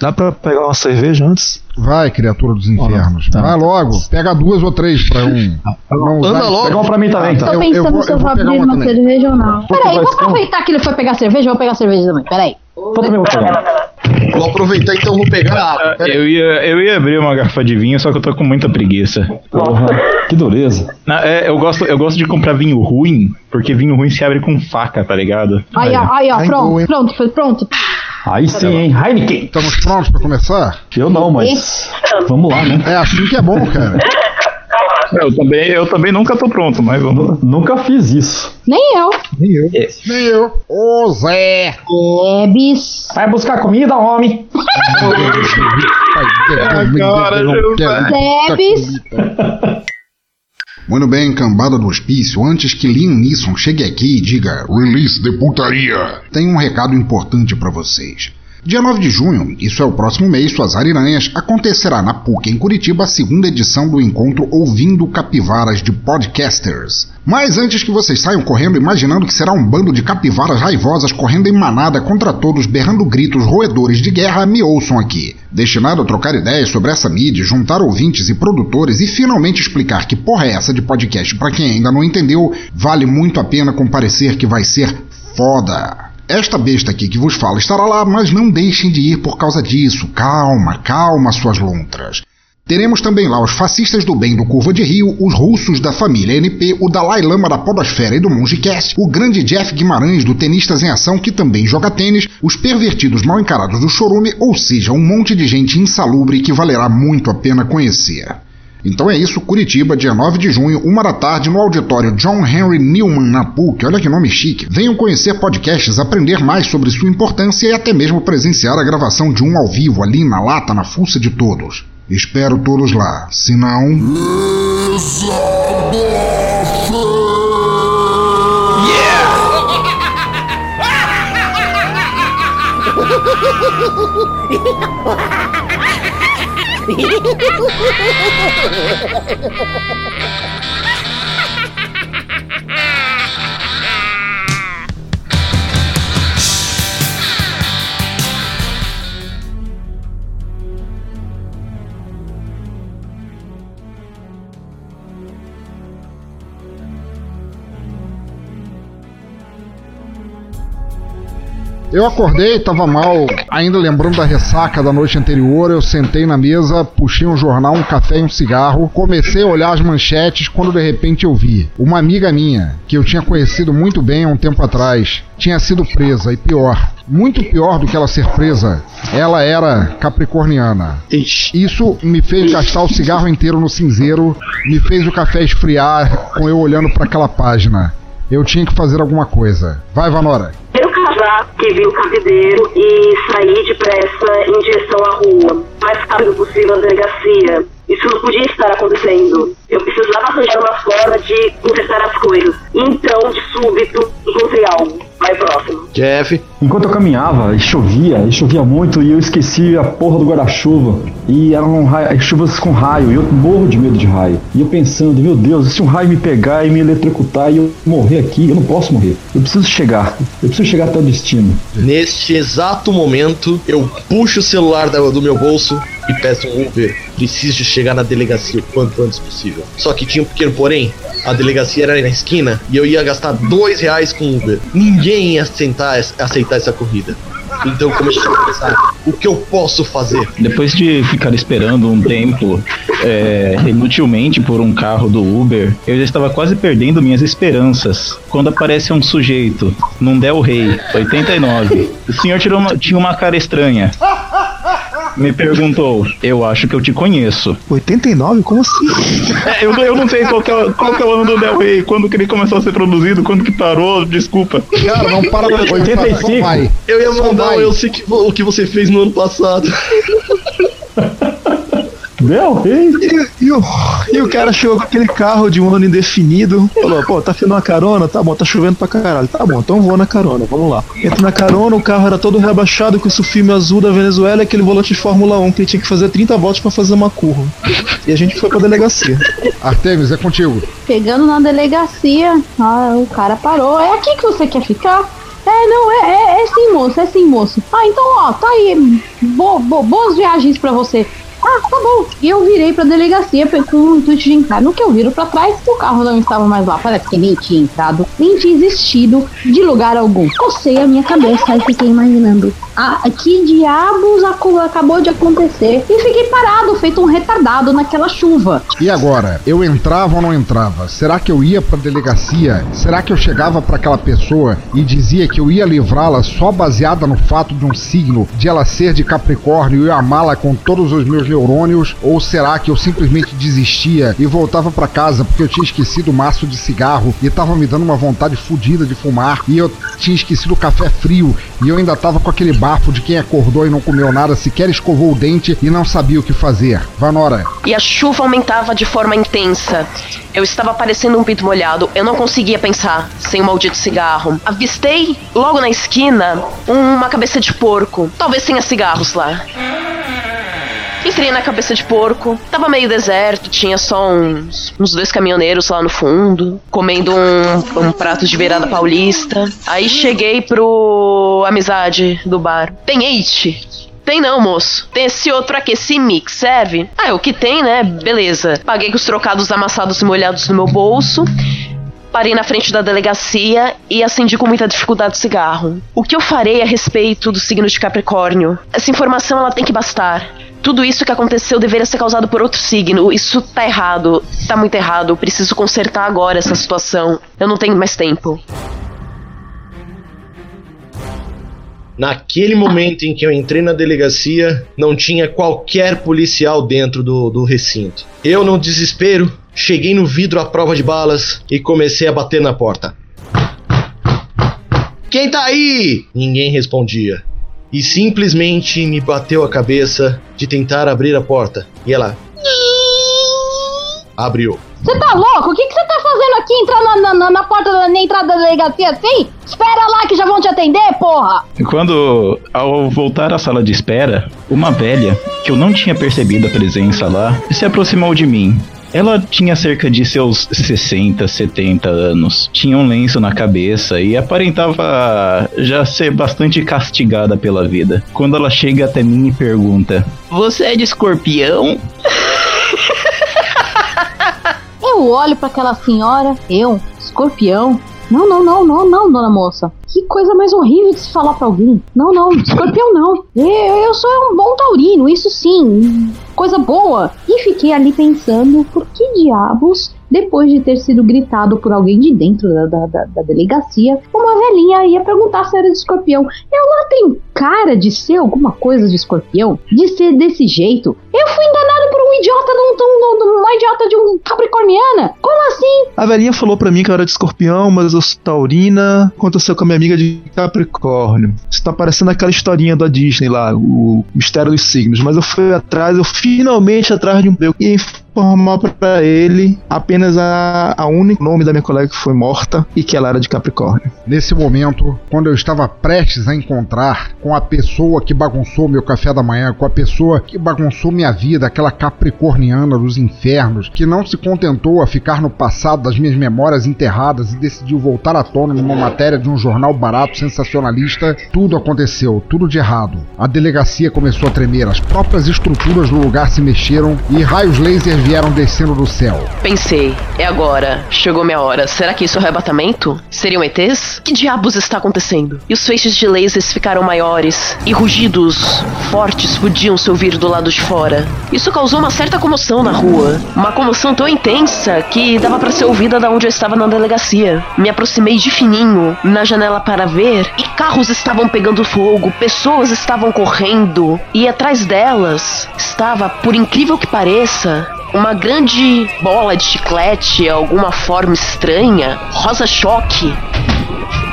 Dá pra pegar uma cerveja antes? Vai, criatura dos infernos. tá. Vai logo. Pega duas ou três pra um. Não usar- Anda logo. Pega uma pra mim também, Tá. Tô Eu- eu pensando vou- se eu eu vou abrir uma uma cerveja ou não. Peraí, vou aproveitar que ele foi pegar cerveja, eu vou pegar cerveja também. Peraí. Eu também vou pegar. Vou aproveitar então, vou pegar a água. Pera. Eu ia, eu ia abrir uma garrafa de vinho, só que eu tô com muita preguiça. Porra, que dureza. Na- é, eu, gosto, eu gosto de comprar vinho ruim, porque vinho ruim se abre com faca, tá ligado? Aí, ó, aí, ó, pronto, pronto, foi pronto. Aí sim, hein? Heineken. Estamos prontos pra começar? Eu não, mas. Vamos lá, né? É assim que é bom, cara. Eu também, eu também nunca tô pronto, mas vamos. Nu- Nunca fiz isso. Nem eu. Nem eu. Ô, Zé. Ebis. Vai buscar comida, homem. Debs. Muito bem, cambada do hospício. Antes que Liam Neeson chegue aqui e diga Release de putaria, tem um recado importante pra vocês. Dia 9 de junho, isso é o próximo mês, suas ariranhas, acontecerá na PUC em Curitiba a segunda edição do encontro Ouvindo Capivaras de Podcasters. Mas antes que vocês saiam correndo imaginando que será um bando de capivaras raivosas correndo em manada contra todos, berrando gritos roedores de guerra, me ouçam aqui. Destinado a trocar ideias sobre essa mídia, juntar ouvintes e produtores e finalmente explicar que porra é essa de podcast pra quem ainda não entendeu, vale muito a pena comparecer que vai ser foda. Esta besta aqui que vos fala estará lá, mas não deixem de ir por causa disso. Calma, calma, suas lontras. Teremos também lá os fascistas do bem do Curva de Rio, os russos da família NP, o Dalai Lama da Podosfera e do Mongecast, o grande Jeff Guimarães do Tenistas em Ação, que também joga tênis, os pervertidos mal encarados do Chorume, ou seja, um monte de gente insalubre que valerá muito a pena conhecer. Então é isso, Curitiba, dia 9 de junho, uma da tarde, no auditório John Henry Newman, na PUC. Olha que nome chique. Venham conhecer podcasts, aprender mais sobre sua importância e até mesmo presenciar a gravação de um ao vivo ali na lata, na fuça de todos. Espero todos lá. Se não. フフフフ Eu acordei, tava mal, ainda lembrando da ressaca da noite anterior. Eu sentei na mesa, puxei um jornal, um café e um cigarro. Comecei a olhar as manchetes quando de repente eu vi uma amiga minha, que eu tinha conhecido muito bem há um tempo atrás, tinha sido presa. E pior, muito pior do que ela ser presa, ela era capricorniana. Isso me fez gastar o cigarro inteiro no cinzeiro, me fez o café esfriar com eu olhando para aquela página. Eu tinha que fazer alguma coisa. Vai, Vanora. Casar, que vi o cabideiro e sair depressa em direção à rua, mais rápido possível à delegacia. Isso não podia estar acontecendo. Eu precisava arranjar uma forma de consertar as coisas. Então, de súbito, encontrei algo. Vai próximo. Jeff, Enquanto eu caminhava, e chovia, e chovia muito, e eu esqueci a porra do guarda-chuva. E eram raio, chuvas com raio, e eu morro de medo de raio. E eu pensando, meu Deus, e se um raio me pegar e me eletrocutar e eu morrer aqui, eu não posso morrer. Eu preciso chegar, eu preciso chegar até o destino. neste exato momento, eu puxo o celular da- do meu bolso e peço um Uber. Preciso chegar na delegacia o quanto antes possível. Só que tinha um pequeno porém. A delegacia era na esquina e eu ia gastar dois reais com Uber. Ninguém ia aceitar, aceitar essa corrida. Então comecei a pensar, o que eu posso fazer? Depois de ficar esperando um tempo é, inutilmente por um carro do Uber, eu já estava quase perdendo minhas esperanças. Quando aparece um sujeito num Del Rey 89, o senhor uma- tinha uma cara estranha. Me perguntou, eu acho que eu te conheço. 89? Como assim? É, eu, eu não sei qual que, é, qual que é o ano do Del Rey, quando que ele começou a ser produzido, quando que parou, desculpa. Cara, não para pra 85. Só vai. Eu ia mandar eu sei que, o que você fez no ano passado. Rey? E, e o, e o cara chegou com aquele carro de um ano indefinido. Falou, pô, tá fazendo uma carona? Tá bom, tá chovendo pra caralho. Tá bom, então vou na carona, vamos lá. Entra na carona, o carro era todo rebaixado com esse filme azul da Venezuela e aquele volante de Fórmula 1 que ele tinha que fazer 30 voltas pra fazer uma curva. E a gente foi pra delegacia. Artemis, é contigo. Chegando na delegacia, ah, o cara parou. É aqui que você quer ficar? É, não, é, é, é sim, moço, é sim, moço. Ah, então, ó, tá aí. Bo, bo- boas viagens pra você. Ah, tá bom. E eu virei pra delegacia com o intuito de entrar. No que eu viro pra trás, o carro não estava mais lá. Parece que nem tinha entrado, nem tinha existido de lugar algum. Cocei a minha cabeça e fiquei imaginando. Ah, que diabos acabou de acontecer? E fiquei parado, feito um retardado naquela chuva. E agora, eu entrava ou não entrava? Será que eu ia pra delegacia? Será que eu chegava pra aquela pessoa e dizia que eu ia livrá-la só baseada no fato de um signo, de ela ser de Capricórnio e amá-la com todos os meus neurônios? Ou será que eu simplesmente desistia e voltava pra casa porque eu tinha esquecido o maço de cigarro e tava me dando uma vontade fodida de fumar e eu tinha esquecido o café frio e eu ainda tava com aquele bafo de quem acordou e não comeu nada, sequer escovou o dente e não sabia o que fazer? Vanora, E a chuva aumentava de forma intensa. Eu estava parecendo um pinto molhado. Eu não conseguia pensar sem o maldito cigarro. Avistei, logo na esquina, uma cabeça de porco. Talvez tenha cigarros lá. Entrei na cabeça de porco. Tava meio deserto, tinha só uns, uns dois caminhoneiros lá no fundo, comendo um, um prato de beirada paulista. Aí cheguei pro amizade do bar. Tem eight? Tem não, moço. Tem esse outro aqui, esse mix, serve? Ah, é o que tem, né? Beleza. Paguei com os trocados amassados e molhados no meu bolso. Parei na frente da delegacia e acendi com muita dificuldade o cigarro. O que eu farei a respeito do signo de Capricórnio? Essa informação ela tem que bastar. Tudo isso que aconteceu deveria ser causado por outro signo. Isso tá errado. Tá muito errado. Eu preciso consertar agora essa situação. Eu não tenho mais tempo. Naquele momento em que eu entrei na delegacia, não tinha qualquer policial dentro do, do recinto. Eu, no desespero, cheguei no vidro à prova de balas e comecei a bater na porta. Quem tá aí? Ninguém respondia. E simplesmente me bateu a cabeça de tentar abrir a porta. E ela. Abriu. Você tá louco? O que você tá fazendo aqui entrar na, na- na, na porta da na entrada da delegacia assim? Espera lá que já vão te atender, porra! Quando, ao voltar à sala de espera, uma velha, que eu não tinha percebido a presença lá, se aproximou de mim. Ela tinha cerca de seus 60, 70 anos, tinha um lenço na cabeça e aparentava já ser bastante castigada pela vida. Quando ela chega até mim e pergunta: Você é de escorpião? Eu olho pra aquela senhora, eu, escorpião. Não, não, não, não, não, dona moça. Que coisa mais horrível de se falar pra alguém. Não, não, escorpião não. Eu, eu sou um bom taurino, isso sim. Coisa boa. E fiquei ali pensando, por que diabos, depois de ter sido gritado por alguém de dentro da, da, da- da delegacia, uma velhinha ia perguntar se era de escorpião. Ela tem cara de ser alguma coisa de escorpião? De ser desse jeito? Eu fui enganado por um idiota de um, de um- de um- uma idiota de um capricorniana? Como assim? A velhinha falou pra mim que eu era de escorpião, mas eu sou taurina. Aconteceu com a minha amiga de Capricórnio. Isso tá parecendo aquela historinha da Disney lá, o mistério dos signos. Mas eu fui atrás, eu finalmente atrás de um eu ia informar pra ele apenas a, a única nome da minha colega que foi morta e que ela era de Capricórnio. Nesse momento, quando eu estava prestes a encontrar com a pessoa que bagunçou meu café da manhã, com a pessoa que bagunçou minha vida, aquela capricorniana dos infernos, que não se contentou a ficar no passado das minhas memórias enterradas e decidiu voltar à tona numa matéria de um jornal barato sensacionalista, tudo aconteceu, tudo de errado. A delegacia começou a tremer, as próprias estruturas do lugar se mexeram e raios laser vieram descendo do céu. Pensei, é agora. Chegou minha hora. Será que isso é arrebatamento? Seriam ETs? Que diabos está acontecendo? E os feixes de lasers ficaram maiores. E rugidos fortes podiam se ouvir do lado de fora. Isso causou uma certa comoção na rua. Uma comoção tão intensa que dava para ser ouvida da onde eu estava na delegacia. Me aproximei de fininho na janela para ver e carros estavam pegando fogo, pessoas estavam correndo e atrás delas estava, por incrível que pareça, uma grande bola de chiclete, alguma forma estranha, rosa choque,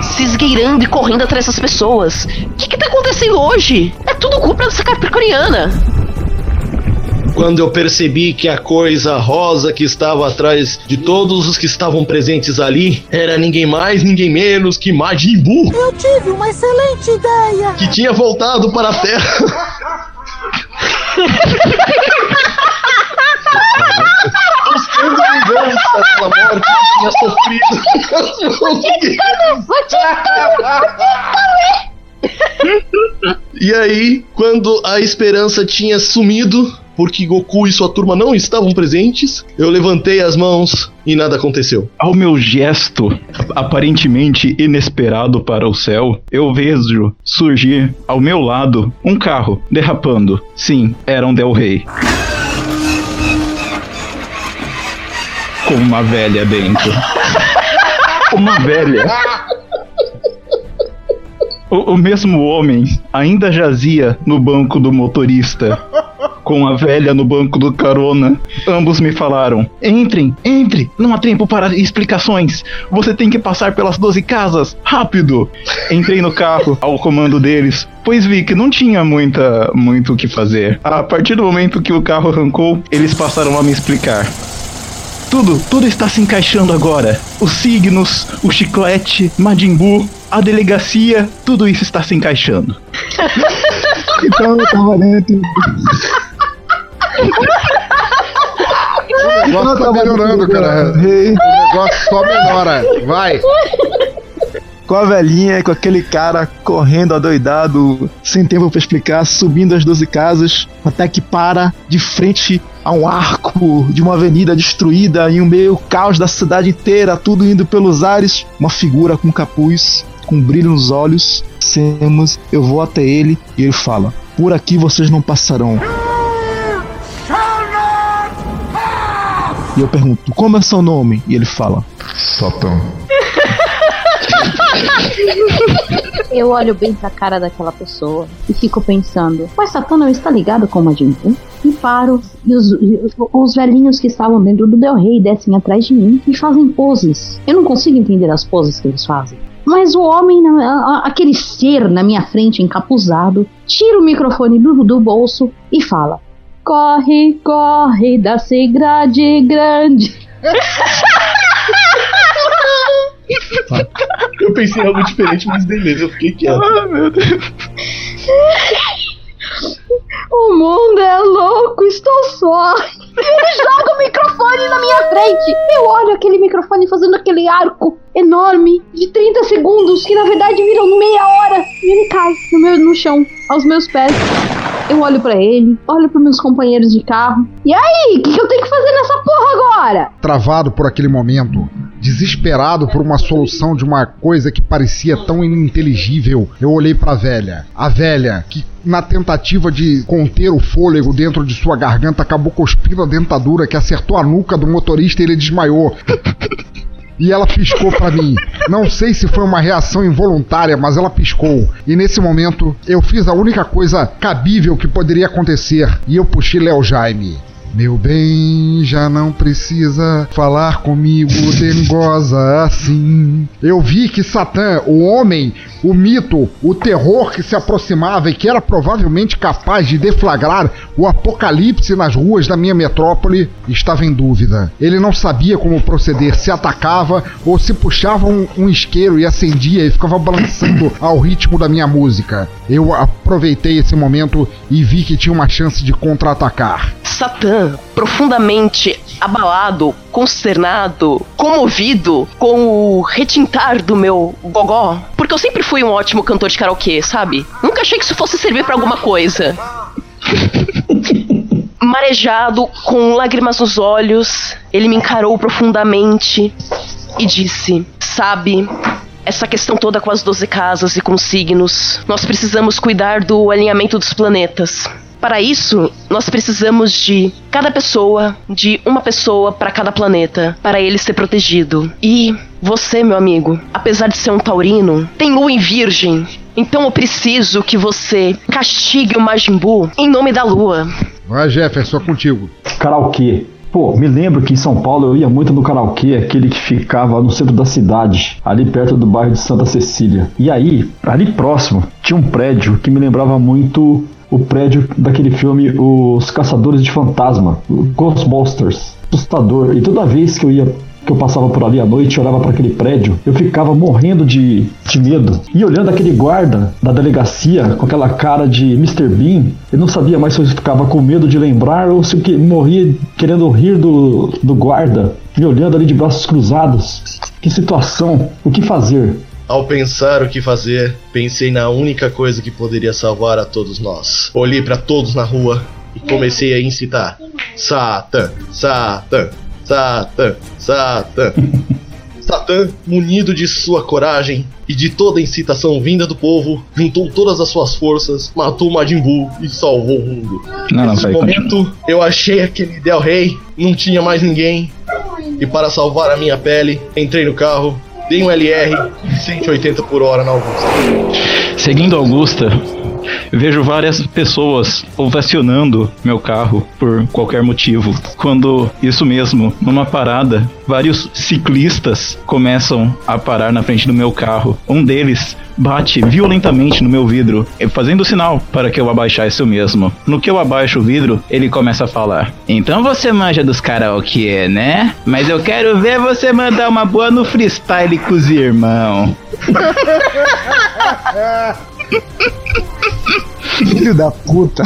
se esgueirando e correndo atrás dessas pessoas. O que, que tá acontecendo hoje? É tudo culpa dessa capricorniana. Quando eu percebi que a coisa rosa que estava atrás de todos os que estavam presentes ali era ninguém mais, ninguém menos que Majin Buu, Eu tive uma excelente ideia! que tinha voltado para a Terra. Buscando vingança pela morte que tinha sofrido. Mas E aí, quando a esperança tinha sumido, porque Goku e sua turma não estavam presentes, eu levantei as mãos e nada aconteceu. Ao meu gesto, aparentemente inesperado para o céu, eu vejo surgir ao meu lado um carro derrapando. Sim, era um Del Rey. Com uma velha dentro. Uma velha. O, o mesmo homem ainda jazia no banco do motorista, com a velha no banco do carona. Ambos me falaram: Entrem, entre, não há tempo para explicações. Você tem que passar pelas 12 casas, rápido. Entrei no carro ao comando deles, pois vi que não tinha muita muito o que fazer. A partir do momento que o carro arrancou, eles passaram a me explicar. Tudo, tudo está se encaixando agora. Os signos, o chiclete, Majin Buu, a delegacia, tudo isso está se encaixando. Então eu tava dentro. O negócio tá melhorando, cara. O negócio só melhora. Vai. Com a velhinha, com aquele cara correndo adoidado, sem tempo pra explicar, subindo as 12 casas, até que para de frente a um arco de uma avenida destruída em um meio caos da cidade inteira, tudo indo pelos ares. Uma figura com capuz, com brilho nos olhos. Semos, eu vou até ele e ele fala: Por aqui vocês não passarão. E eu pergunto: Como é seu nome? E ele fala: Satã. Eu olho bem pra cara daquela pessoa e fico pensando: Mas Satã não está ligado com o Majin Buu? E paro, e os, e os velhinhos que estavam dentro do Del Rey descem atrás de mim e fazem poses. Eu não consigo entender as poses que eles fazem. Mas o homem, aquele ser na minha frente encapuzado, tira o microfone do, do bolso e fala: Corre, corre, da-se grade grande. Eu pensei em algo diferente, mas beleza, eu fiquei quieto. Ah, meu Deus. O mundo é louco, estou só. Ele joga o microfone na minha frente. Eu olho aquele microfone fazendo aquele arco enorme de 30 segundos, que na verdade viram meia hora. E ele cai no, meu, no chão, aos meus pés. Eu olho pra ele, olho pros meus companheiros de carro. E aí, o que, que eu tenho que fazer nessa porra agora? Travado por aquele momento, desesperado por uma solução de uma coisa que parecia tão ininteligível, eu olhei pra velha. A velha, que na tentativa de conter o fôlego dentro de sua garganta, acabou cuspindo a dentadura que acertou a nuca do motorista e ele desmaiou. E ela piscou pra mim. Não sei se foi uma reação involuntária, mas ela piscou. E nesse momento, eu fiz a única coisa cabível que poderia acontecer. E eu puxei Léo Jaime. Meu bem, já não precisa falar comigo, dengosa assim. Eu vi que Satã, o homem, o mito, o terror que se aproximava e que era provavelmente capaz de deflagrar o apocalipse nas ruas da minha metrópole, estava em dúvida. Ele não sabia como proceder, se atacava ou se puxava um, um isqueiro e acendia e ficava balançando ao ritmo da minha música. Eu aproveitei esse momento e vi que tinha uma chance de contra-atacar. Satã, profundamente abalado, consternado, comovido com o retintar do meu gogó. Porque eu sempre fui um ótimo cantor de karaokê, sabe? Nunca achei que isso fosse servir pra alguma coisa. Marejado, com lágrimas nos olhos, ele me encarou profundamente e disse: Sabe, essa questão toda com as 12 casas e com os signos, nós precisamos cuidar do alinhamento dos planetas. Para isso, nós precisamos de cada pessoa, de uma pessoa para cada planeta, para ele ser protegido. E você, meu amigo, apesar de ser um taurino, tem lua em virgem. Então eu preciso que você castigue o Majin Buu em nome da lua. Vai, Jefferson, contigo. Karaokê. Pô, me lembro que em São Paulo eu ia muito no karaokê, aquele que ficava no centro da cidade, ali perto do bairro de Santa Cecília. E aí, ali próximo, tinha um prédio que me lembrava muito o prédio daquele filme Os Caçadores de Fantasma, Ghostbusters. Assustador. E toda vez que eu ia que eu passava por ali à noite olhava para aquele prédio, eu ficava morrendo de, de medo. E olhando aquele guarda da delegacia com aquela cara de Mr. Bean, eu não sabia mais se eu ficava com medo de lembrar ou se eu morria querendo rir do, do guarda, me olhando ali de braços cruzados. Que situação, o que fazer? Ao pensar o que fazer, pensei na única coisa que poderia salvar a todos nós. Olhei para todos na rua e comecei a incitar: Satã, Satã, Satã, Satã. Satã, munido de sua coragem e de toda a incitação vinda do povo, juntou todas as suas forças, matou Majin Buu e salvou o mundo. Não, Nesse momento, eu achei aquele Del Rey, não tinha mais ninguém. E para salvar a minha pele, entrei no carro, dei um LR 180 por hora na Augusta. Seguindo Augusta, vejo várias pessoas ovacionando meu carro por qualquer motivo. Quando, isso mesmo, numa parada, vários ciclistas começam a parar na frente do meu carro. Um deles bate violentamente no meu vidro, eh, fazendo sinal para que eu abaixasse o mesmo. No que eu abaixo o vidro, ele começa a falar: Então você manja dos karaokê, né? Mas eu quero ver você mandar uma boa no freestyle com os irmãos. Filho da puta.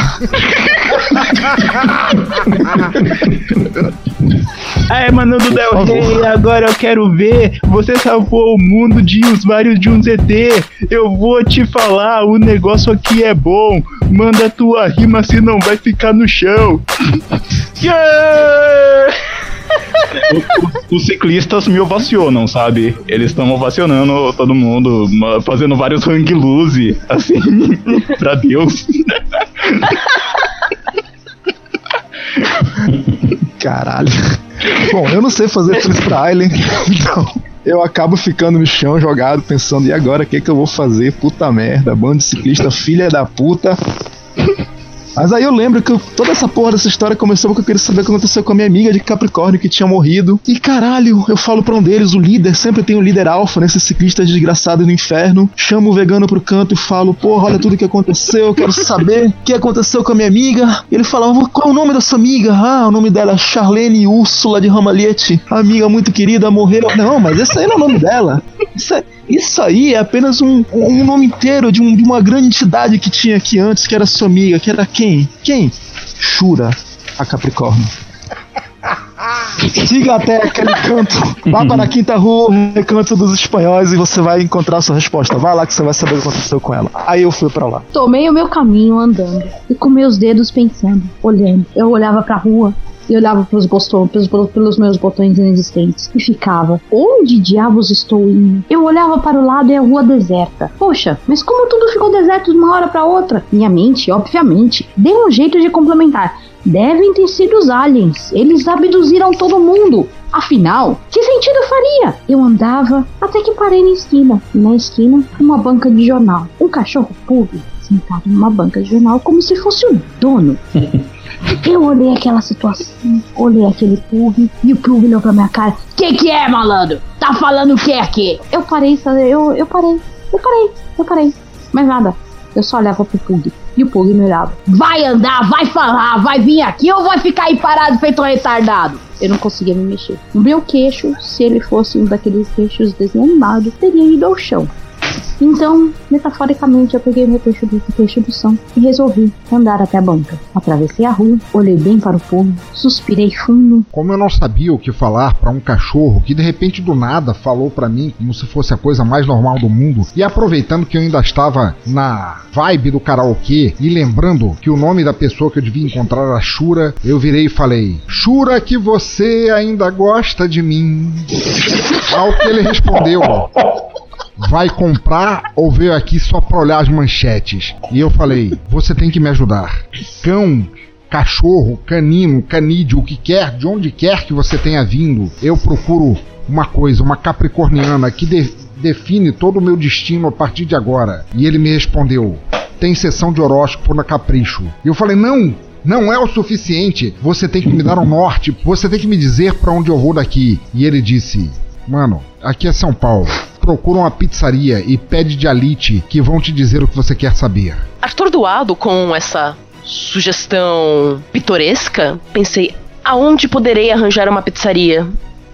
Aí, mano do Del Rey, agora eu quero ver. Você salvou o mundo de usuários de um ZT. Eu vou te falar, o negócio aqui é bom. Manda tua rima, senão vai ficar no chão. Yeah! Os, os ciclistas me ovacionam, sabe? Eles estão ovacionando todo mundo, fazendo vários hang loose, assim, pra Deus. Caralho. Bom, eu não sei fazer freestyle, então eu acabo ficando no chão jogado pensando, e agora o que, que eu vou fazer? Puta merda, bando de ciclista, filha da puta. Mas aí eu lembro que toda essa porra dessa história começou porque eu queria saber o que aconteceu com a minha amiga de Capricórnio que tinha morrido. E caralho, eu falo pra um deles, o líder, sempre tem um líder alfa nesses ciclistas desgraçados do inferno. Chamo o vegano pro canto e falo, porra, olha tudo que aconteceu, eu quero saber o que aconteceu com a minha amiga. E ele falava, qual é o nome da sua amiga? Ah, o nome dela é Charlene Úrsula de Ramalhete. Amiga muito querida, morreu. Não, mas esse aí não é o nome dela. Isso, é- isso aí é apenas um, um nome inteiro de, um- de uma grande entidade que tinha aqui antes, que era sua amiga, que era quem? Quem? Shura, a Capricórnio. Siga até aquele canto, vá para a quinta rua, recanto dos espanhóis, e você vai encontrar a sua resposta. Vai lá que você vai saber o que aconteceu com ela. Aí eu fui pra lá. Tomei o meu caminho andando e com meus dedos pensando, olhando. Eu olhava pra rua e olhava pros botões, pelos, pelos meus botões inexistentes e ficava: onde diabos estou indo? Eu olhava para o lado e a rua deserta. Poxa, mas como tudo ficou deserto de uma hora para outra? Minha mente, obviamente, deu um jeito de complementar. Devem ter sido os aliens. Eles abduziram todo mundo. Afinal, que sentido faria? Eu andava até que parei na esquina. Na esquina, uma banca de jornal. Um cachorro pug sentado numa banca de jornal como se fosse o dono. Eu olhei aquela situação, olhei aquele pug e o pug olhou pra minha cara. Que que é, malandro? Tá falando o que aqui? Eu parei, eu, eu parei, eu parei, eu parei. Mais nada. Eu só olhava pro pug. E o pug me olhava. Vai andar, vai falar, vai vir aqui ou vai ficar aí parado feito um retardado? Eu não conseguia me mexer. O meu queixo, se ele fosse um daqueles queixos desanimados, teria ido ao chão. Então, metaforicamente, eu peguei meu peixe do peixe do som e resolvi andar até a banca. Atravessei a rua, olhei bem para o povo, suspirei fundo. Como eu não sabia o que falar pra um cachorro que de repente do nada falou pra mim como se fosse a coisa mais normal do mundo, e aproveitando que eu ainda estava na vibe do karaokê e lembrando que o nome da pessoa que eu devia encontrar era Shura, eu virei e falei: Shura que você ainda gosta de mim. Ao que ele respondeu: Vai comprar ou veio aqui só pra olhar as manchetes? E eu falei: Você tem que me ajudar. Cão, cachorro, canino, canídeo, o que quer, de onde quer que você tenha vindo, eu procuro uma coisa, uma capricorniana que de- define todo o meu destino a partir de agora. E ele me respondeu: Tem sessão de horóscopo na Capricho. E eu falei: Não, não é o suficiente. Você tem que me dar um norte. Você tem que me dizer pra onde eu vou daqui. E ele disse: Mano, aqui é São Paulo. Procura uma pizzaria e pede de alite que vão te dizer o que você quer saber. Atordoado com essa sugestão pitoresca, pensei: aonde poderei arranjar uma pizzaria?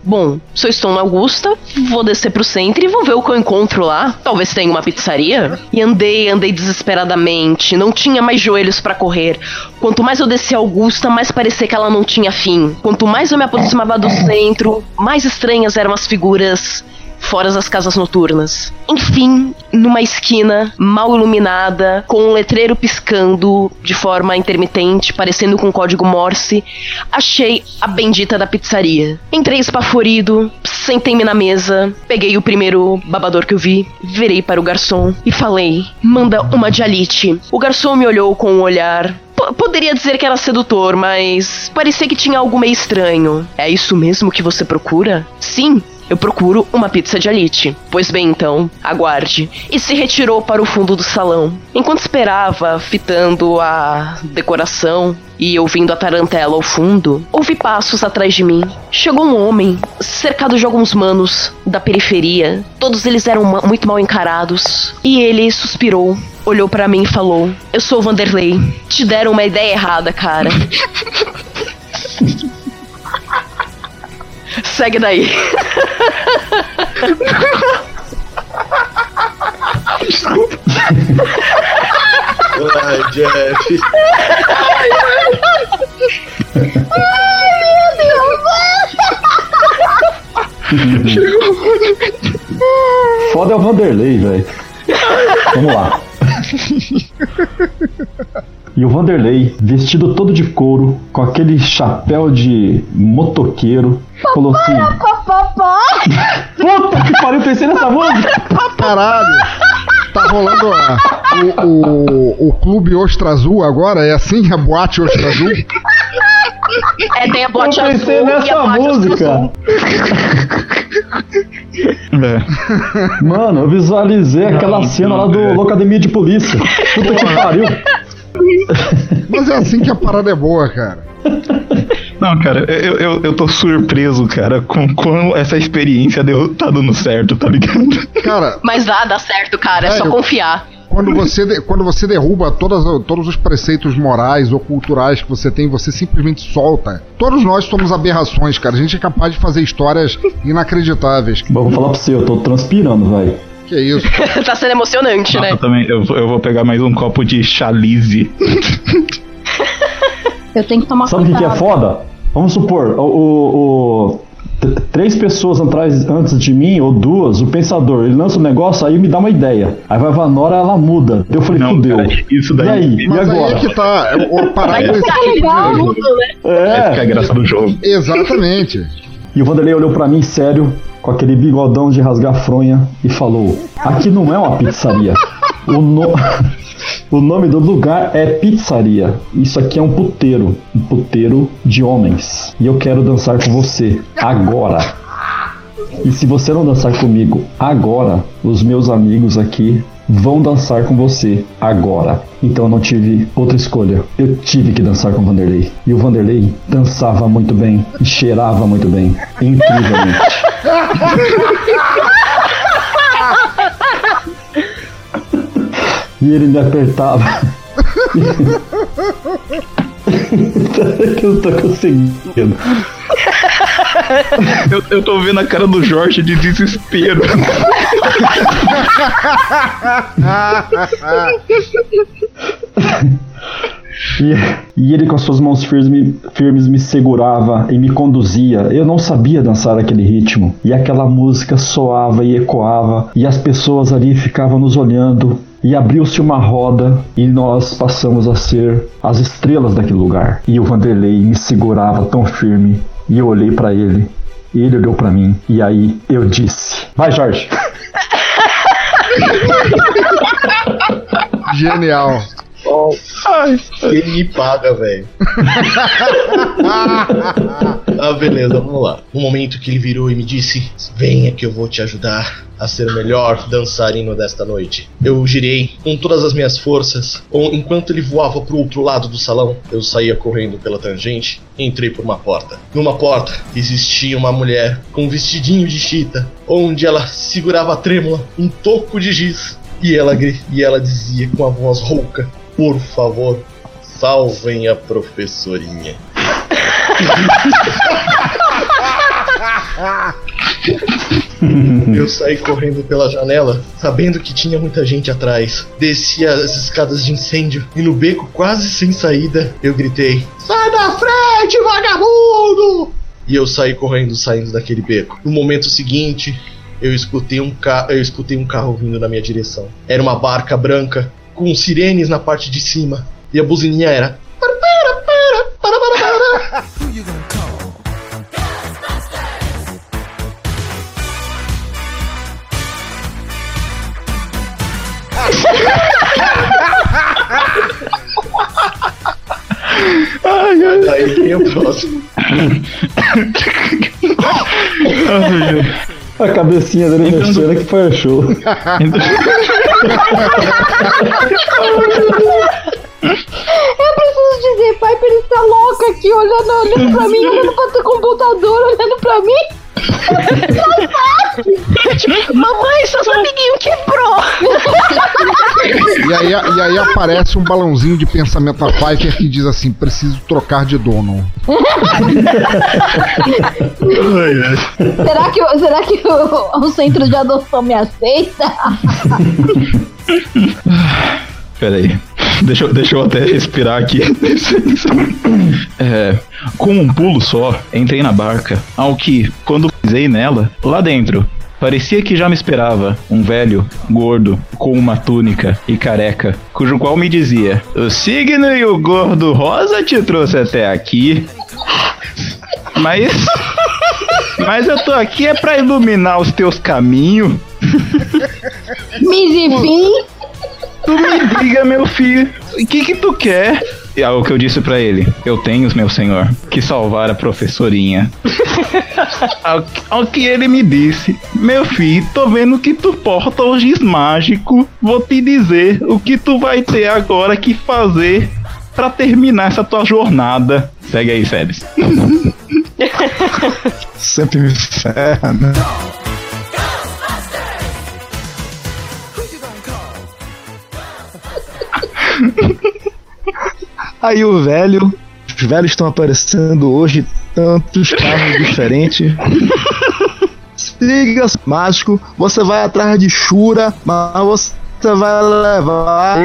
Bom, se eu estou na Augusta, vou descer pro centro e vou ver o que eu encontro lá. Talvez tenha uma pizzaria. E andei, andei desesperadamente. Não tinha mais joelhos pra correr. Quanto mais eu descia Augusta, mais parecia que ela não tinha fim. Quanto mais eu me aproximava do centro, mais estranhas eram as figuras fora das casas noturnas. Enfim, numa esquina mal iluminada, com um letreiro piscando de forma intermitente, parecendo com código Morse, achei a bendita da pizzaria. Entrei espaforido, sentei-me na mesa, peguei o primeiro babador que eu vi, virei para o garçom e falei: manda uma de alite. O garçom me olhou com um olhar poderia dizer que era sedutor, mas parecia que tinha algo meio estranho. É isso mesmo que você procura? Sim. Eu procuro uma pizza de alite. Pois bem, então, aguarde. E se retirou para o fundo do salão. Enquanto esperava, fitando a decoração e ouvindo a tarantela ao fundo, ouvi passos atrás de mim. Chegou um homem, cercado de alguns manos da periferia. Todos eles eram ma- muito mal encarados. E ele suspirou, olhou para mim e falou: Eu sou o Vanderlei. Te deram uma ideia errada, cara. Segue daí. Ai, Jeff. Foda é o Vanderlei, velho. Vamos lá. E o Vanderlei, vestido todo de couro, com aquele chapéu de motoqueiro, falou assim: Puta que pariu, pensei nessa música! Caralho! Tá rolando a- o, o, o clube Ostra Azul agora? É assim? A boate Ostra Azul? É, tem a bote Eu azul pensei e a nessa boate música! azul. É. Mano, eu visualizei aquela Não, cena não, lá do é. Locademia de Polícia. Puta que pariu! Mas é assim que a parada é boa, cara. Não, cara, eu, eu, eu tô surpreso, cara, com como essa experiência deu, tá dando certo, tá ligado? Cara, Mas dá, dá certo, cara. É só Sério? confiar. quando você, de- quando você derruba todas, todos os preceitos morais ou culturais que você tem, você simplesmente solta. Todos nós somos aberrações, cara. A gente é capaz de fazer histórias inacreditáveis. Bom, vou falar pra você, eu tô transpirando, velho. Que isso? tá sendo emocionante, Nossa, né? também, eu, vou- eu vou pegar mais um copo de chalice. Eu tenho que tomar Sabe o que, que é foda? Vamos supor, o, o- o- três pessoas atrás, antes de mim, ou duas, o pensador, ele lança um negócio, aí me dá uma ideia. Aí vai a Nora, ela muda. Eu falei, Não, fudeu. cara, isso daí- E aí? E Mas aí agora? é que tá. é, O tudo, né? Essa que é a É. graça do jogo. Exatamente. E o Vanderlei olhou pra mim sério, com aquele bigodão de rasgar fronha, e falou: Aqui não é uma pizzaria. O, no- o nome do lugar é pizzaria. Isso aqui é um puteiro. Um puteiro de homens. E eu quero dançar com você. Agora. E se você não dançar comigo agora, os meus amigos aqui vão dançar com você agora. Então eu não tive outra escolha. Eu tive que dançar com o Vanderlei. E o Vanderlei dançava muito bem e cheirava muito bem. Incrivelmente. E ele me apertava. que eu não tô conseguindo. Eu, eu tô vendo a cara do Jorge de desespero. E, e ele com as suas mãos firmes, firmes me segurava e me conduzia. Eu não sabia dançar aquele ritmo. E aquela música soava e ecoava. E as pessoas ali ficavam nos olhando. E abriu-se uma roda e nós passamos a ser as estrelas daquele lugar. E o Vanderlei me segurava tão firme. E eu olhei pra ele. E ele olhou pra mim. E aí eu disse: Vai, Jorge. Genial. Ele me paga, velho. ah, beleza, vamos lá. No momento que ele virou e me disse: Venha que eu vou te ajudar a ser o melhor dançarino desta noite. Eu girei com todas as minhas forças. Enquanto ele voava pro outro lado do salão, eu saía correndo pela tangente e entrei por uma porta. Numa porta existia uma mulher com um vestidinho de chita, onde ela segurava trêmula um toco de giz. E ela, e ela dizia com a voz rouca: Por favor, salvem a professorinha. Eu saí correndo pela janela, sabendo que tinha muita gente atrás. Desci as escadas de incêndio e no beco quase sem saída, eu gritei: Sai da frente, vagabundo! E eu saí correndo, saindo daquele beco. No momento seguinte, eu escutei um ca... eu escutei um carro vindo na minha direção. Era uma barca branca com sirenes na parte de cima e a buzininha era Ai, ai. Aí quem é o próximo? A cabecinha dele mexendo que foi show. Eu preciso dizer, Piper está louca aqui, olhando, olhando pra mim, olhando pra teu computador, olhando pra mim. Mamãe, seus amiguinhos quebrou! E aí, e aí aparece um balãozinho de pensamento da Piper que diz assim: preciso trocar de dono. Será que, o- será que o, o centro de adoção me aceita? Pera aí. Deixa, deixa eu até respirar aqui. É, com um pulo só, entrei na barca, ao que, quando pisei nela, lá dentro, parecia que já me esperava um velho, gordo, com uma túnica e careca, cujo qual me dizia: O signo e o gordo rosa te trouxe até aqui. Mas. Mas eu tô aqui é pra iluminar os teus caminhos. Misifim? Tu me diga, meu filho, o que que tu quer? E é o que eu disse pra ele, eu tenho, meu senhor, que salvar a professorinha. ao, ao que ele me disse, meu filho, tô vendo que tu porta o giz mágico, vou te dizer o que tu vai ter agora que fazer pra terminar essa tua jornada. Segue aí, Sebes. Sempre me ferra, né? Aí o velho, os velhos estão aparecendo hoje, tantos carros diferentes. Siga mágico, você vai atrás de Shura, mas você vai levar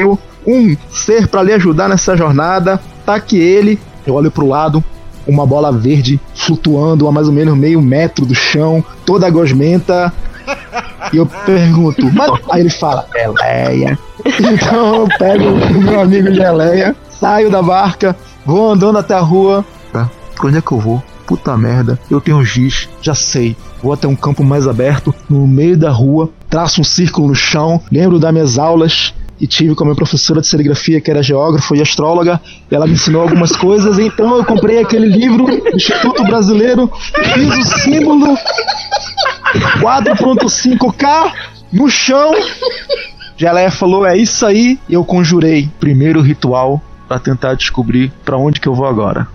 um ser pra lhe ajudar nessa jornada. Taque ele, eu olho pro lado, uma bola verde flutuando a mais ou menos meio metro do chão, toda gosmenta. E eu pergunto, mas... aí ele fala, Geleia. Então eu pego o meu amigo Geleia, saio da barca, vou andando até a rua. Tá, pra onde é que eu vou? Puta merda, eu tenho giz, já sei. Vou até um campo mais aberto, no meio da rua, traço um círculo no chão, lembro das minhas aulas e tive com a minha professora de serigrafia, que era geógrafa e astróloga. e Ela me ensinou algumas coisas, então eu comprei aquele livro do Instituto Brasileiro, fiz o símbolo 4.5K no chão. Geleia falou: é isso aí. Eu conjurei primeiro ritual para tentar descobrir para onde que eu vou agora.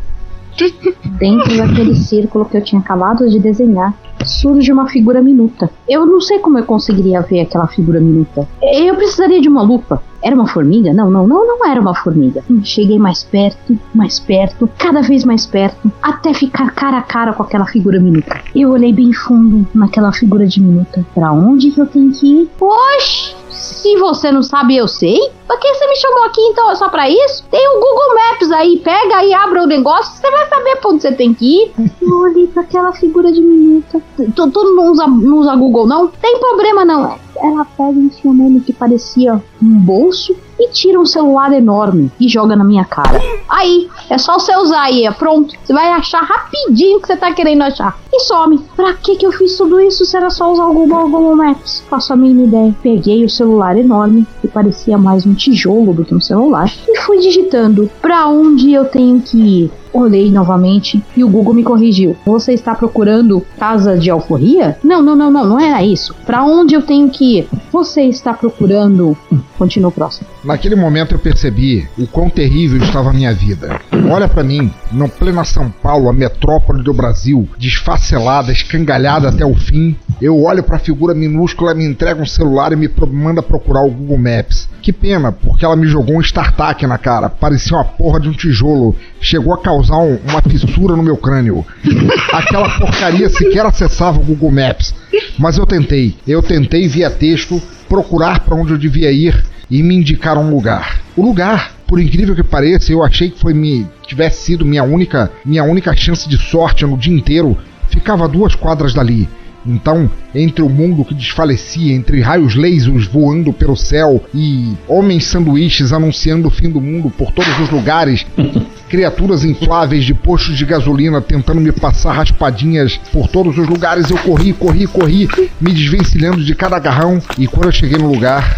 Dentro daquele círculo que eu tinha acabado de desenhar, surge uma figura minuta. Eu não sei como eu conseguiria ver aquela figura minuta. Eu precisaria de uma lupa. Era uma formiga? Não, não, não, não era uma formiga. Hum, Cheguei mais perto, mais perto, cada vez mais perto, até ficar cara a cara com aquela figura minuta. Eu olhei bem fundo naquela figura diminuta. Pra onde que eu tenho que ir? Oxi! Se você não sabe, eu sei. Pra que você me chamou aqui então? É só pra isso? Tem o Google Maps aí. Pega aí, abre o negócio. Você vai saber pra onde você tem que ir. Eu olhei pra aquela figura diminuta. Tu não, usa, não usa Google, não? Tem problema, não. Ela pega um nome que parecia um bolso e tira um celular enorme e joga na minha cara. Aí, é só você usar aí, é pronto. Você vai achar rapidinho o que você tá querendo achar. E some. Pra que que eu fiz tudo isso se era só usar o Google, Google Maps? Faço a mínima ideia. Peguei o celular enorme, que parecia mais um tijolo do que um celular, e fui digitando pra onde eu tenho que ir. Olhei novamente e o Google me corrigiu. Você está procurando casa de alforria? Não, não, não, não, não era isso. Pra onde eu tenho que ir? Você está procurando. Continua o próximo. Naquele momento eu percebi o quão terrível estava a minha vida. Olha pra mim, no plena São Paulo, a metrópole do Brasil, desfacelada, escangalhada até o fim. Eu olho pra figura minúscula, me entrega um celular e me manda procurar o Google Maps. Que pena, porque ela me jogou um StarTAC na cara. Parecia uma porra de um tijolo. Chegou a causar um- uma fissura no meu crânio. Aquela porcaria sequer acessava o Google Maps. Mas eu tentei. Eu tentei via texto procurar para onde eu devia ir e me indicar um lugar. O lugar, por incrível que pareça, eu achei que foi me tivesse sido minha única minha única chance de sorte no dia inteiro. Ficava a duas quadras dali. Então, entre o mundo que desfalecia, entre raios lasers voando pelo céu e homens sanduíches anunciando o fim do mundo por todos os lugares, criaturas infláveis de postos de gasolina tentando me passar raspadinhas por todos os lugares, eu corri, corri, corri, me desvencilhando de cada agarrão e quando eu cheguei no lugar,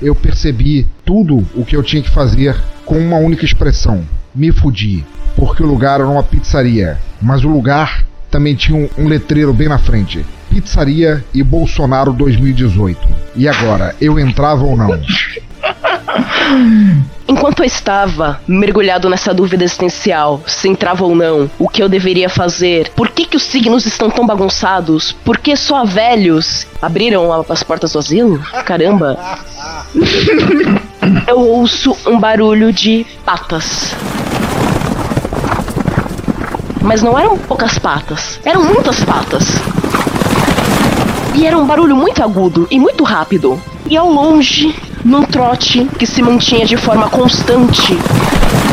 eu percebi tudo o que eu tinha que fazer com uma única expressão: me fudi. Porque o lugar era uma pizzaria, mas o lugar também tinha um, um letreiro bem na frente. Pizzaria e Bolsonaro 2018. E agora, eu entrava ou não? Enquanto eu estava mergulhado nessa dúvida existencial, se entrava ou não, o que eu deveria fazer, por que, que os signos estão tão bagunçados, por que só velhos abriram a- as portas do asilo? Caramba. eu ouço um barulho de patas. Mas não eram poucas patas, eram muitas patas. E era um barulho muito agudo e muito rápido. E ao longe, num trote que se mantinha de forma constante,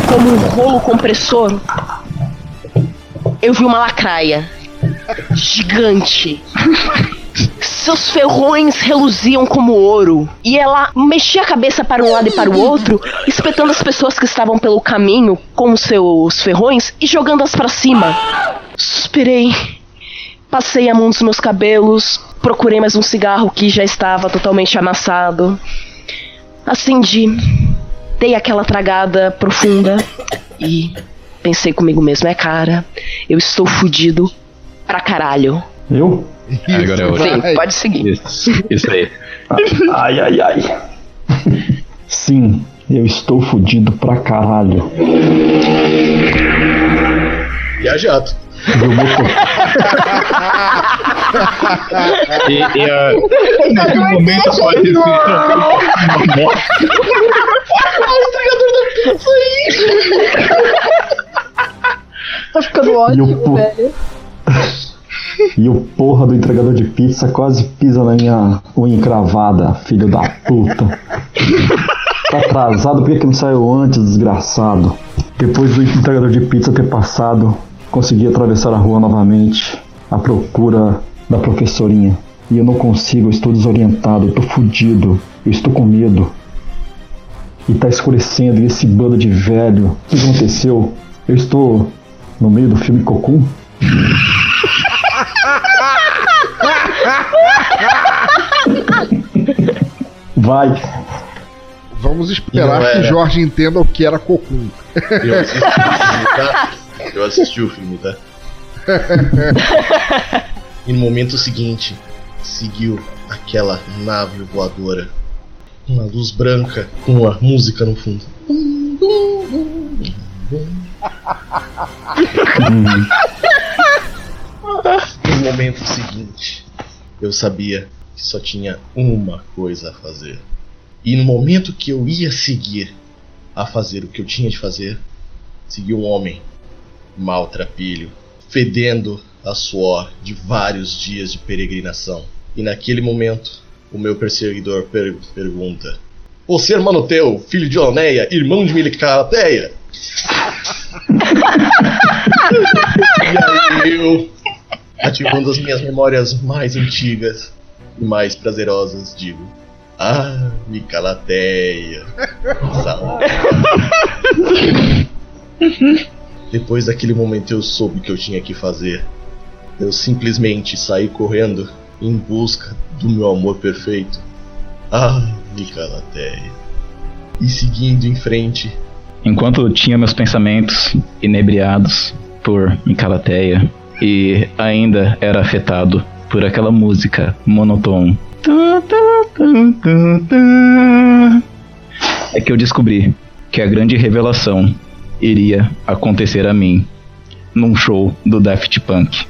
como um rolo compressor, eu vi uma lacraia gigante. Seus ferrões reluziam como ouro. E ela mexia a cabeça para um lado e para o outro, espetando as pessoas que estavam pelo caminho com os seus ferrões e jogando-as para cima. Suspirei. Passei a mão nos meus cabelos, procurei mais um cigarro que já estava totalmente amassado. Acendi, dei aquela tragada profunda e pensei comigo mesmo: é cara, eu estou fudido pra caralho. Eu? Agora é outro. Sim, vai. pode seguir. Isso, isso aí. Ai, ai, ai. Sim, eu estou fudido pra caralho. E a jato. Meu motor... E, e a, nesse momento pode ser. Tá ficando ótimo, o po- velho. E o porra do entregador de pizza quase pisa na minha unha encravada, filho da puta. Tá atrasado, por que não saiu antes, desgraçado? Depois do entregador de pizza ter passado, consegui atravessar a rua novamente à procura da professorinha. E eu não consigo, eu estou desorientado, eu tô fudido, eu estou com medo. E tá escurecendo, e esse bando de velho. O que aconteceu? Eu estou no meio do filme Cocum? Vai. Vamos esperar que. Jorge entenda o que era cocum. Eu assisti o filme, tá? Eu assisti o filme, tá? E no momento seguinte, seguiu aquela nave voadora. Uma luz branca com uma música no fundo. No momento seguinte, eu sabia que só tinha uma coisa a fazer. E no momento que eu ia seguir a fazer o que eu tinha de fazer, seguiu um homem, maltrapilho, fedendo a suor de vários dias de peregrinação. E naquele momento, o meu perseguidor per- pergunta: Você, irmão teu, filho de Oneia, irmão de Milicarateia? e aí eu, ativando as minhas memórias mais antigas e mais prazerosas, digo: Ah, Micalateia. Saudade." Depois daquele momento eu soube o que eu tinha que fazer. Eu simplesmente saí correndo em busca do meu amor perfeito. Ah, Micalateia. E seguindo em frente, Enquanto tinha meus pensamentos inebriados por Micalateia e ainda era afetado por aquela música monotone. É que eu descobri que a grande revelação iria acontecer a mim num show do Daft Punk.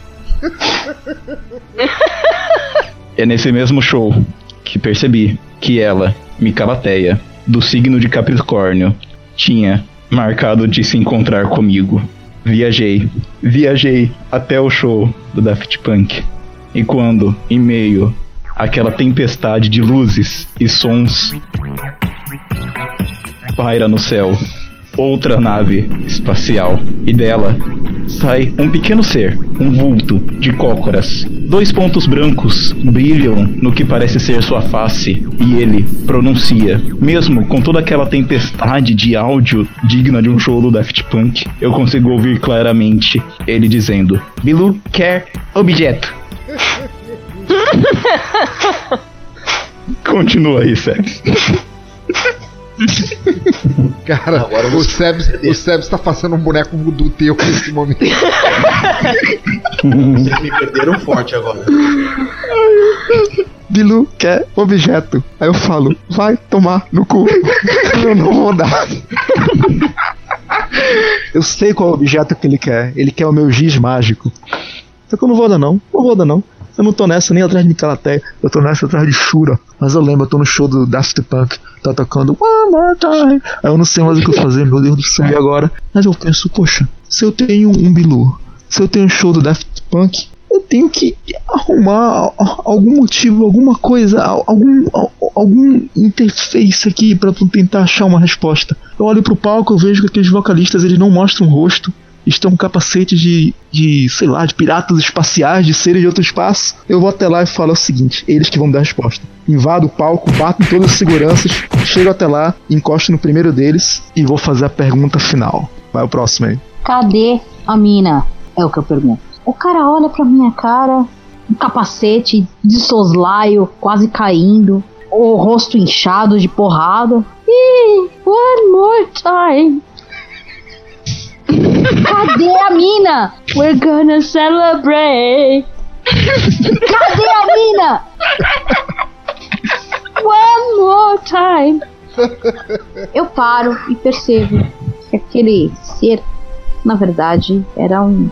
é nesse mesmo show que percebi que ela, Micalateia, do signo de Capricórnio, tinha marcado de se encontrar comigo. Viajei, viajei até o show do Daft Punk. E quando, em meio àquela tempestade de luzes e sons, paira no céu outra nave espacial e dela sai um pequeno ser, um vulto de cócoras. Dois pontos brancos brilham no que parece ser sua face e ele pronuncia. Mesmo com toda aquela tempestade de áudio digna de um show do Daft Punk, eu consigo ouvir claramente ele dizendo: Bilu quer objeto. Continua aí, Sebs. Cara, o Sebs, o Sebs tá fazendo um boneco do teu nesse momento. Vocês me perderam forte agora. Bilu quer objeto. Aí eu falo, vai tomar no cu. eu não vou dar. eu sei qual objeto que ele quer. Ele quer o meu giz mágico. Só que eu não vou dar não. Não vou dar não. Eu não tô nessa nem atrás de Calaté, eu tô nessa atrás de Shura. Mas eu lembro, eu tô no show do Daft Punk, tá tocando One More Time. Aí eu não sei mais o que fazer, meu Deus do céu, e agora? Mas eu penso, poxa, se eu tenho um Bilu, se eu tenho um show do Daft Punk, eu tenho que arrumar algum motivo, alguma coisa, algum, algum interface aqui para tentar achar uma resposta. Eu olho pro palco, eu vejo que aqueles vocalistas eles não mostram o rosto, estão capacetes de, de, sei lá, de piratas espaciais, de seres de outro espaço. Eu vou até lá e falo o seguinte: eles que vão dar a resposta. Invado o palco, bato em todas as seguranças, chego até lá, encosto no primeiro deles e vou fazer a pergunta final. Vai o próximo aí. Cadê a mina? É o que eu pergunto. O cara olha pra minha cara, um capacete de soslaio, quase caindo, o rosto inchado de porrada. E one more time. Cadê a mina? We're gonna celebrate. Cadê a mina? One more time. Eu paro e percebo que aquele ser, na verdade, era um,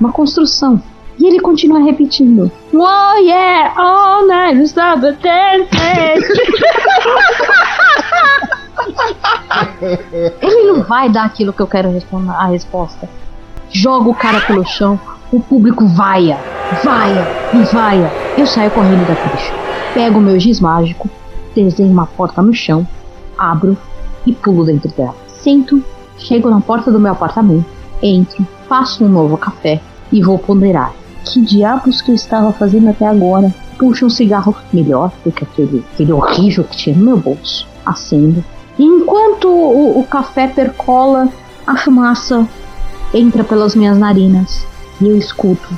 uma construção. E ele continua repetindo. Oh yeah, all night, stop the Ele não vai dar aquilo que eu quero responder, a resposta. Joga o cara pelo chão, o público vaia, vaia e vaia. Eu saio correndo daquele chão. Pego o meu giz mágico, desenho uma porta no chão, abro e pulo dentro dela. Sento, chego na porta do meu apartamento, entro, faço um novo café e vou ponderar. Que diabos que eu estava fazendo até agora? Puxo um cigarro melhor do que aquele, aquele horrível que tinha no meu bolso. Acendo, e enquanto o, o café percola, a fumaça entra pelas minhas narinas e eu escuto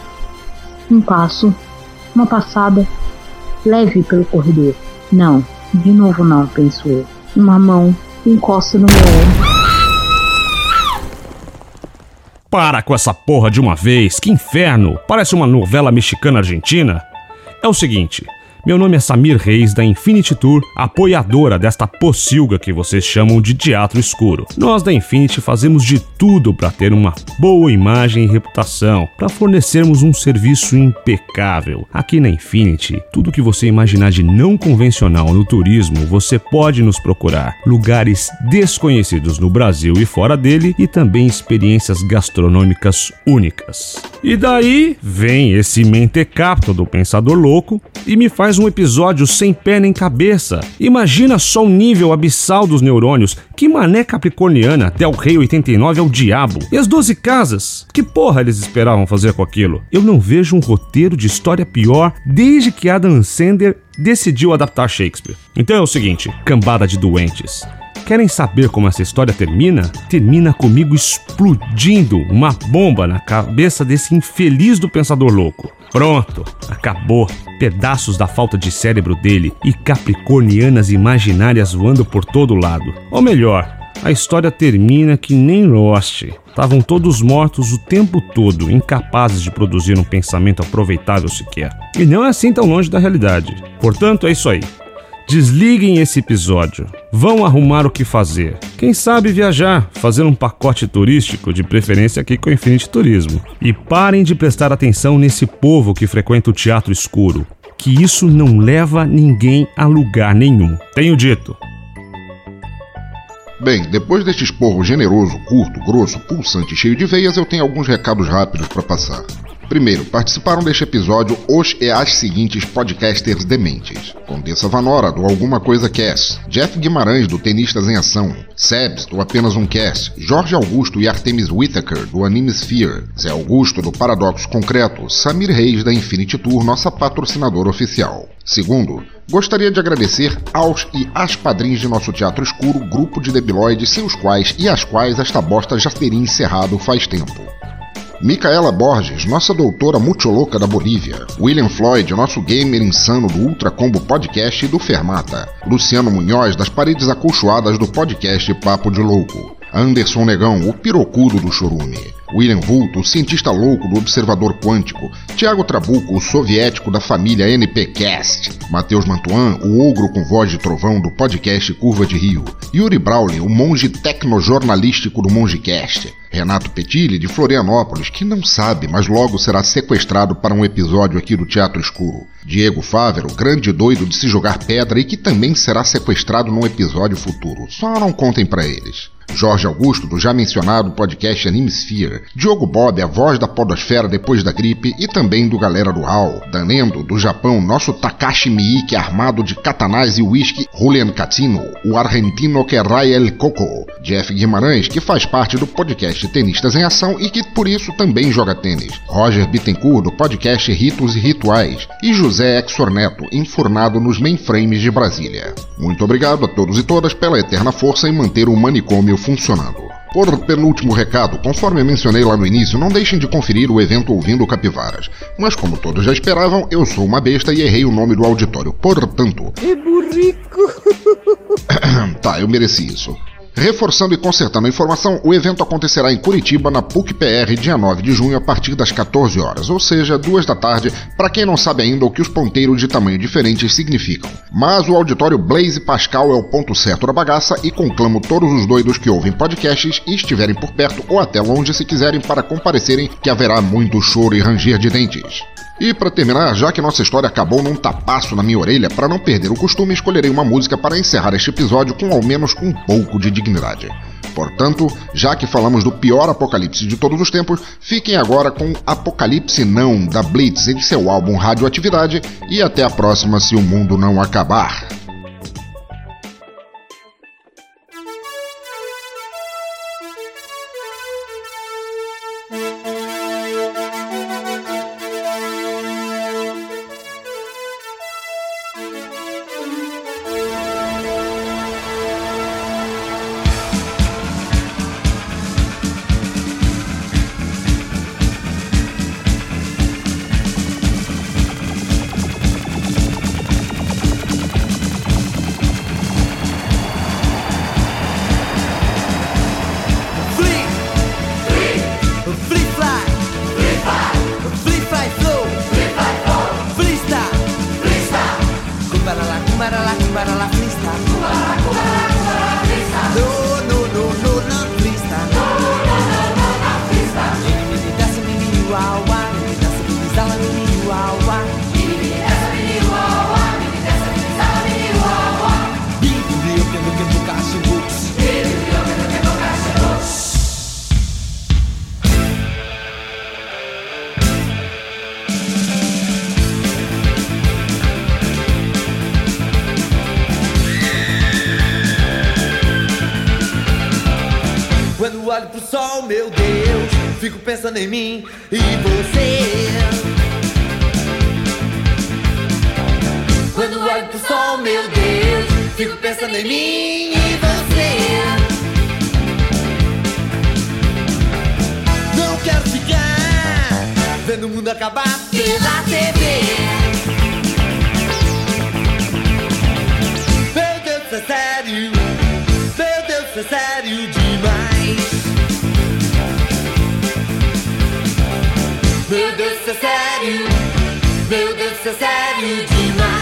um passo, uma passada leve pelo corredor. Não, de novo não, penso eu. Uma mão encosta no meu ombro. Para com essa porra de uma vez, que inferno! Parece uma novela mexicana argentina. É o seguinte, meu nome é Samir Reis da Infinity Tour, apoiadora desta pocilga que vocês chamam de teatro escuro. Nós da Infinity fazemos de tudo para ter uma boa imagem e reputação, para fornecermos um serviço impecável. Aqui na Infinity, tudo que você imaginar de não convencional no turismo, você pode nos procurar. Lugares desconhecidos no Brasil e fora dele e também experiências gastronômicas únicas. E daí vem esse mentecapto do pensador louco e me faz um episódio sem pé nem cabeça. Imagina só o nível abissal dos neurônios. Que mané capricorniana, Del Rey 89 é o diabo. E as 12 casas? Que porra eles esperavam fazer com aquilo? Eu não vejo um roteiro de história pior desde que Adam Sandler decidiu adaptar Shakespeare. Então é o seguinte, cambada de doentes. Querem saber como essa história termina? Termina comigo explodindo uma bomba na cabeça desse infeliz do pensador louco. Pronto, acabou. Pedaços da falta de cérebro dele e capricornianas imaginárias voando por todo lado. Ou melhor, a história termina que nem Lost. Estavam todos mortos o tempo todo, incapazes de produzir um pensamento aproveitável sequer. E não é assim tão longe da realidade. Portanto, é isso aí. Desliguem esse episódio. Vão arrumar o que fazer. Quem sabe viajar, fazer um pacote turístico, de preferência aqui com o Infinity Turismo. E parem de prestar atenção nesse povo que frequenta o teatro escuro. Que isso não leva ninguém a lugar nenhum. Tenho dito. Bem, depois deste esporro generoso, curto, grosso, pulsante e cheio de veias, eu tenho alguns recados rápidos para passar. Primeiro, participaram deste episódio os e as seguintes podcasters dementes: Condessa Vanora, do Alguma Coisa Cast, Jeff Guimarães, do Tenistas em Ação, Sebs, do Apenas um Cast, Jorge Augusto e Artemis Whittaker, do Anime Sphere, Zé Augusto, do Paradoxo Concreto, Samir Reis, da Infinity Tour, nossa patrocinadora oficial. Segundo, gostaria de agradecer aos e às padrinhos de nosso Teatro Escuro, grupo de debiloides sem os quais e as quais esta bosta já teria encerrado faz tempo. Micaela Borges, nossa doutora multilouca da Bolívia. William Floyd, nosso gamer insano do Ultra Combo Podcast e do Fermata. Luciano Munhoz, das paredes acolchoadas do podcast Papo de Louco. Anderson Negão, o pirocudo do chorume. William Vulto, o cientista louco do Observador Quântico. Tiago Trabuco, o soviético da família NPcast. Matheus Mantuan, o ogro com voz de trovão do podcast Curva de Rio. Yuri Brawley, o monge tecnojornalístico do Mongecast. Renato Petilli, de Florianópolis, que não sabe, mas logo será sequestrado para um episódio aqui do Teatro Escuro. Diego Fávero, grande doido de se jogar pedra e que também será sequestrado num episódio futuro. Só não contem para eles. Jorge Augusto, do já mencionado podcast Animesphere, Diogo Bob, a voz da podosfera depois da gripe, e também do Galera do HAL, Danendo, do Japão, nosso Takashi Miike armado de katanais e whisky, Julian Catino, o argentino que El Coco, Jeff Guimarães, que faz parte do podcast Tenistas em Ação e que por isso também joga tênis, Roger Bittencourt, do podcast Ritos e Rituais, e José Exor Neto, enfurnado nos mainframes de Brasília. Muito obrigado a todos e todas pela eterna força em manter o manicômio funcionando. Por penúltimo recado, conforme mencionei lá no início, não deixem de conferir o evento Ouvindo Capivaras. Mas como todos já esperavam, eu sou uma besta e errei o nome do auditório. Portanto. É burrico. tá, eu mereci isso. Reforçando e consertando a informação, o evento acontecerá em Curitiba, na PUC PR, dia 9 de junho, a partir das 14 horas, ou seja, duas da tarde, para quem não sabe ainda o que os ponteiros de tamanho diferentes significam. Mas o auditório Blaze Pascal é o ponto certo da bagaça e conclamo todos os doidos que ouvem podcasts e estiverem por perto ou até longe se quiserem para comparecerem, que haverá muito choro e ranger de dentes. E para terminar, já que nossa história acabou num tapaço na minha orelha, para não perder o costume, escolherei uma música para encerrar este episódio com ao menos um pouco de dignidade. Portanto, já que falamos do pior apocalipse de todos os tempos, fiquem agora com Apocalipse Não da Blitz em seu álbum Radioatividade e até a próxima se o mundo não acabar. Olho pro sol, meu Deus, fico pensando em mim e você. Não quero ficar vendo o mundo acabar pela TV. Meu Deus, é sério. Meu Deus, é sério demais. Meu Deus, é sério. Meu Deus, é sério demais.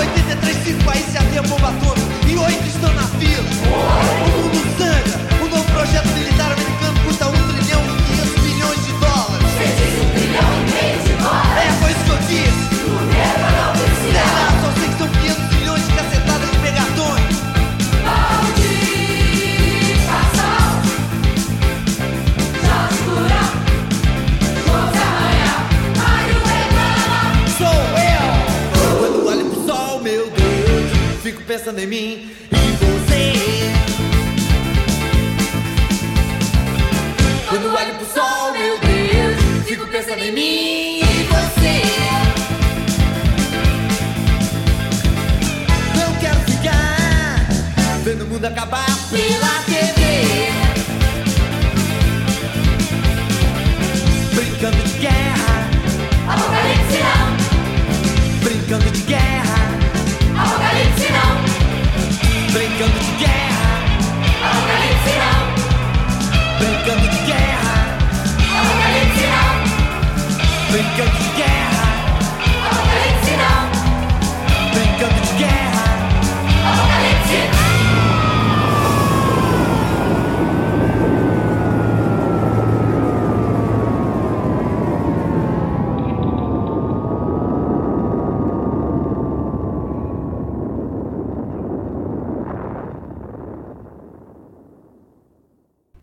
83 países já tem a e oito estão na fila. O mundo sangue. me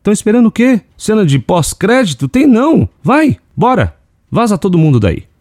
Estão esperando o quê? Cena de pós-crédito? Tem não. Vai, bora. Vaza todo mundo daí.